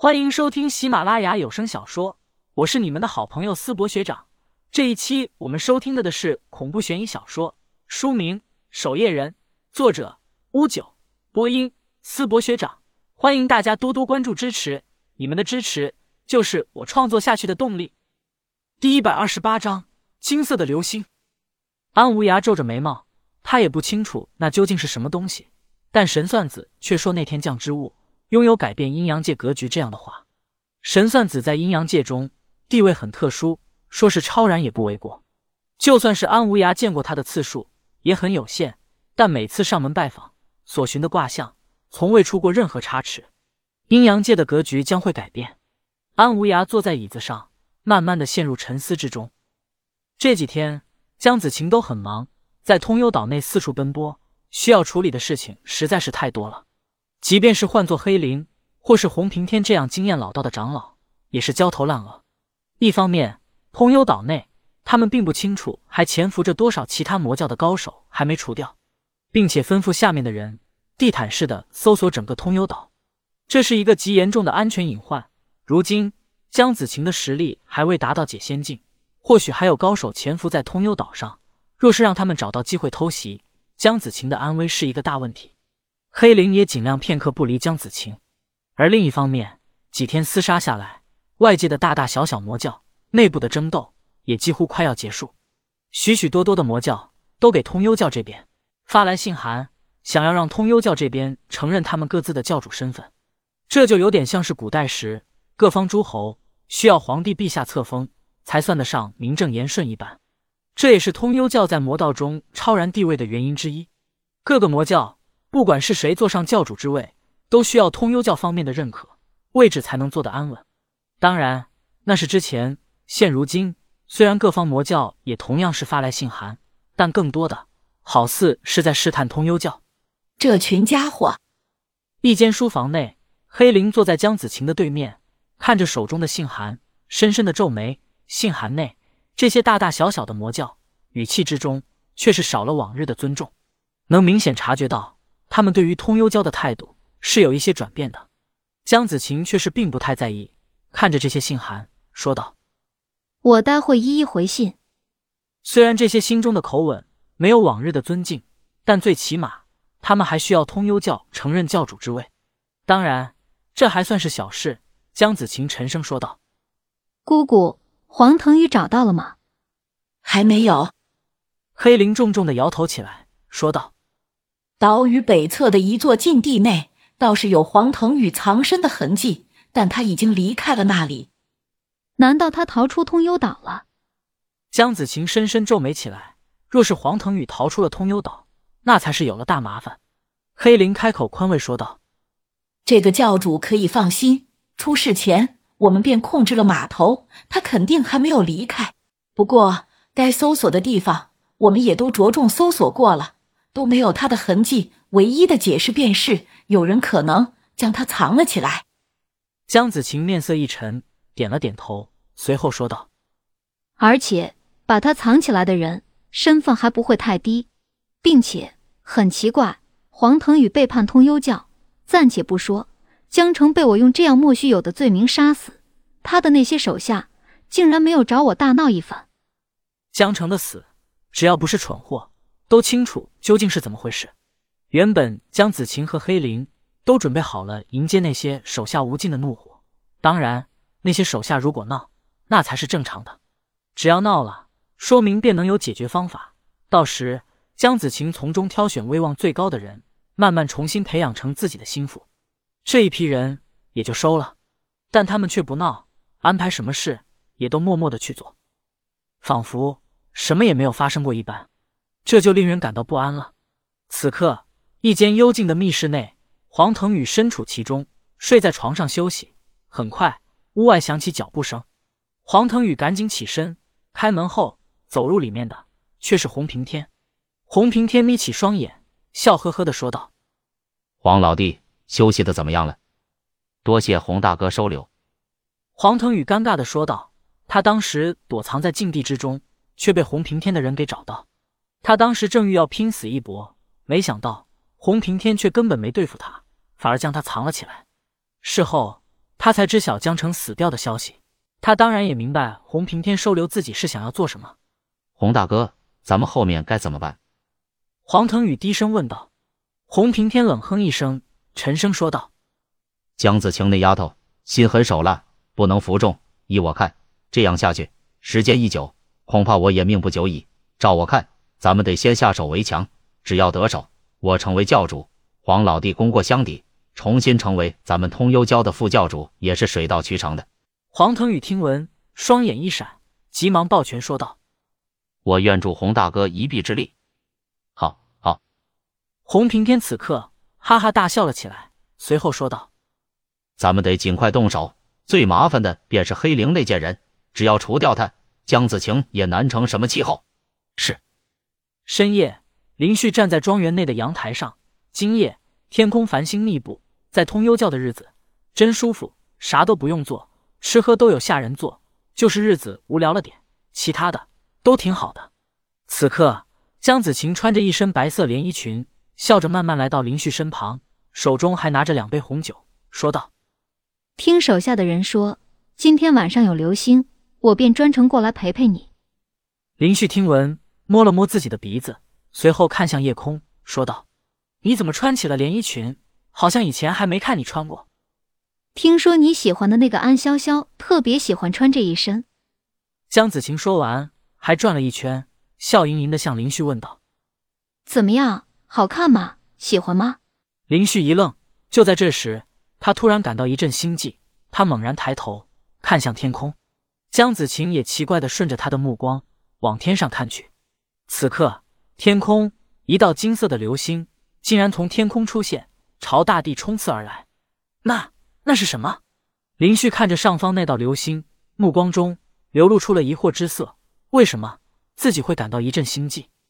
欢迎收听喜马拉雅有声小说，我是你们的好朋友思博学长。这一期我们收听的的是恐怖悬疑小说，书名《守夜人》，作者乌九，播音思博学长。欢迎大家多多关注支持，你们的支持就是我创作下去的动力。第一百二十八章：金色的流星。安无涯皱着眉毛，他也不清楚那究竟是什么东西，但神算子却说那天降之物。拥有改变阴阳界格局这样的话，神算子在阴阳界中地位很特殊，说是超然也不为过。就算是安无涯见过他的次数也很有限，但每次上门拜访所寻的卦象，从未出过任何差池。阴阳界的格局将会改变。安无涯坐在椅子上，慢慢的陷入沉思之中。这几天江子晴都很忙，在通幽岛内四处奔波，需要处理的事情实在是太多了。即便是换做黑灵或是洪平天这样经验老道的长老，也是焦头烂额。一方面，通幽岛内他们并不清楚还潜伏着多少其他魔教的高手还没除掉，并且吩咐下面的人地毯式的搜索整个通幽岛，这是一个极严重的安全隐患。如今江子晴的实力还未达到解仙境，或许还有高手潜伏在通幽岛上。若是让他们找到机会偷袭，江子晴的安危是一个大问题。黑灵也尽量片刻不离江子晴，而另一方面，几天厮杀下来，外界的大大小小魔教内部的争斗也几乎快要结束。许许多多的魔教都给通幽教这边发来信函，想要让通幽教这边承认他们各自的教主身份。这就有点像是古代时各方诸侯需要皇帝陛下册封才算得上名正言顺一般。这也是通幽教在魔道中超然地位的原因之一。各个魔教。不管是谁坐上教主之位，都需要通幽教方面的认可，位置才能坐得安稳。当然，那是之前。现如今，虽然各方魔教也同样是发来信函，但更多的好似是在试探通幽教。这群家伙。一间书房内，黑灵坐在江子晴的对面，看着手中的信函，深深的皱眉。信函内这些大大小小的魔教，语气之中却是少了往日的尊重，能明显察觉到。他们对于通幽教的态度是有一些转变的，江子晴却是并不太在意，看着这些信函说道：“我待会一一回信。”虽然这些心中的口吻没有往日的尊敬，但最起码他们还需要通幽教承认教主之位。当然，这还算是小事。江子晴沉声说道：“姑姑，黄腾宇找到了吗？”“还没有。”黑灵重重的摇头起来，说道。岛屿北侧的一座禁地内，倒是有黄腾宇藏身的痕迹，但他已经离开了那里。难道他逃出通幽岛了？江子晴深深皱眉起来。若是黄腾宇逃出了通幽岛，那才是有了大麻烦。黑灵开口宽慰说道：“这个教主可以放心，出事前我们便控制了码头，他肯定还没有离开。不过，该搜索的地方，我们也都着重搜索过了。”都没有他的痕迹，唯一的解释便是有人可能将他藏了起来。江子晴面色一沉，点了点头，随后说道：“而且把他藏起来的人身份还不会太低，并且很奇怪，黄腾宇背叛通幽教，暂且不说江城被我用这样莫须有的罪名杀死，他的那些手下竟然没有找我大闹一番。江城的死，只要不是蠢货。”都清楚究竟是怎么回事。原本江子晴和黑灵都准备好了迎接那些手下无尽的怒火。当然，那些手下如果闹，那才是正常的。只要闹了，说明便能有解决方法。到时江子晴从中挑选威望最高的人，慢慢重新培养成自己的心腹，这一批人也就收了。但他们却不闹，安排什么事也都默默的去做，仿佛什么也没有发生过一般。这就令人感到不安了。此刻，一间幽静的密室内，黄腾宇身处其中，睡在床上休息。很快，屋外响起脚步声，黄腾宇赶紧起身，开门后走入里面的却是洪平天。洪平天眯起双眼，笑呵呵的说道：“黄老弟，休息的怎么样了？多谢洪大哥收留。”黄腾宇尴尬的说道：“他当时躲藏在禁地之中，却被洪平天的人给找到。”他当时正欲要拼死一搏，没想到洪平天却根本没对付他，反而将他藏了起来。事后，他才知晓江城死掉的消息。他当然也明白洪平天收留自己是想要做什么。洪大哥，咱们后面该怎么办？黄腾宇低声问道。洪平天冷哼一声，沉声说道：“江子晴那丫头心狠手辣，不能服众。依我看，这样下去，时间一久，恐怕我也命不久矣。照我看，咱们得先下手为强。只要得手，我成为教主，黄老弟功过相抵，重新成为咱们通幽教的副教主，也是水到渠成的。”黄腾宇听闻，双眼一闪，急忙抱拳说道：“我愿助洪大哥一臂之力。”好，好洪平天此刻哈哈大笑了起来，随后说道：“咱们得尽快动手。最麻烦的便是黑灵那件人，只要除掉他，江子晴也难成什么气候。”是。深夜，林旭站在庄园内的阳台上。今夜天空繁星密布，在通幽教的日子真舒服，啥都不用做，吃喝都有下人做，就是日子无聊了点，其他的都挺好的。此刻，江子晴穿着一身白色连衣裙。笑着慢慢来到林旭身旁，手中还拿着两杯红酒，说道：“听手下的人说，今天晚上有流星，我便专程过来陪陪你。”林旭听闻，摸了摸自己的鼻子，随后看向夜空，说道：“你怎么穿起了连衣裙？好像以前还没看你穿过。”听说你喜欢的那个安潇潇特别喜欢穿这一身。江子晴说完，还转了一圈，笑盈盈的向林旭问道：“怎么样？”好看吗？喜欢吗？林旭一愣，就在这时，他突然感到一阵心悸。他猛然抬头看向天空，江子晴也奇怪的顺着他的目光往天上看去。此刻，天空一道金色的流星竟然从天空出现，朝大地冲刺而来。那那是什么？林旭看着上方那道流星，目光中流露出了疑惑之色。为什么自己会感到一阵心悸？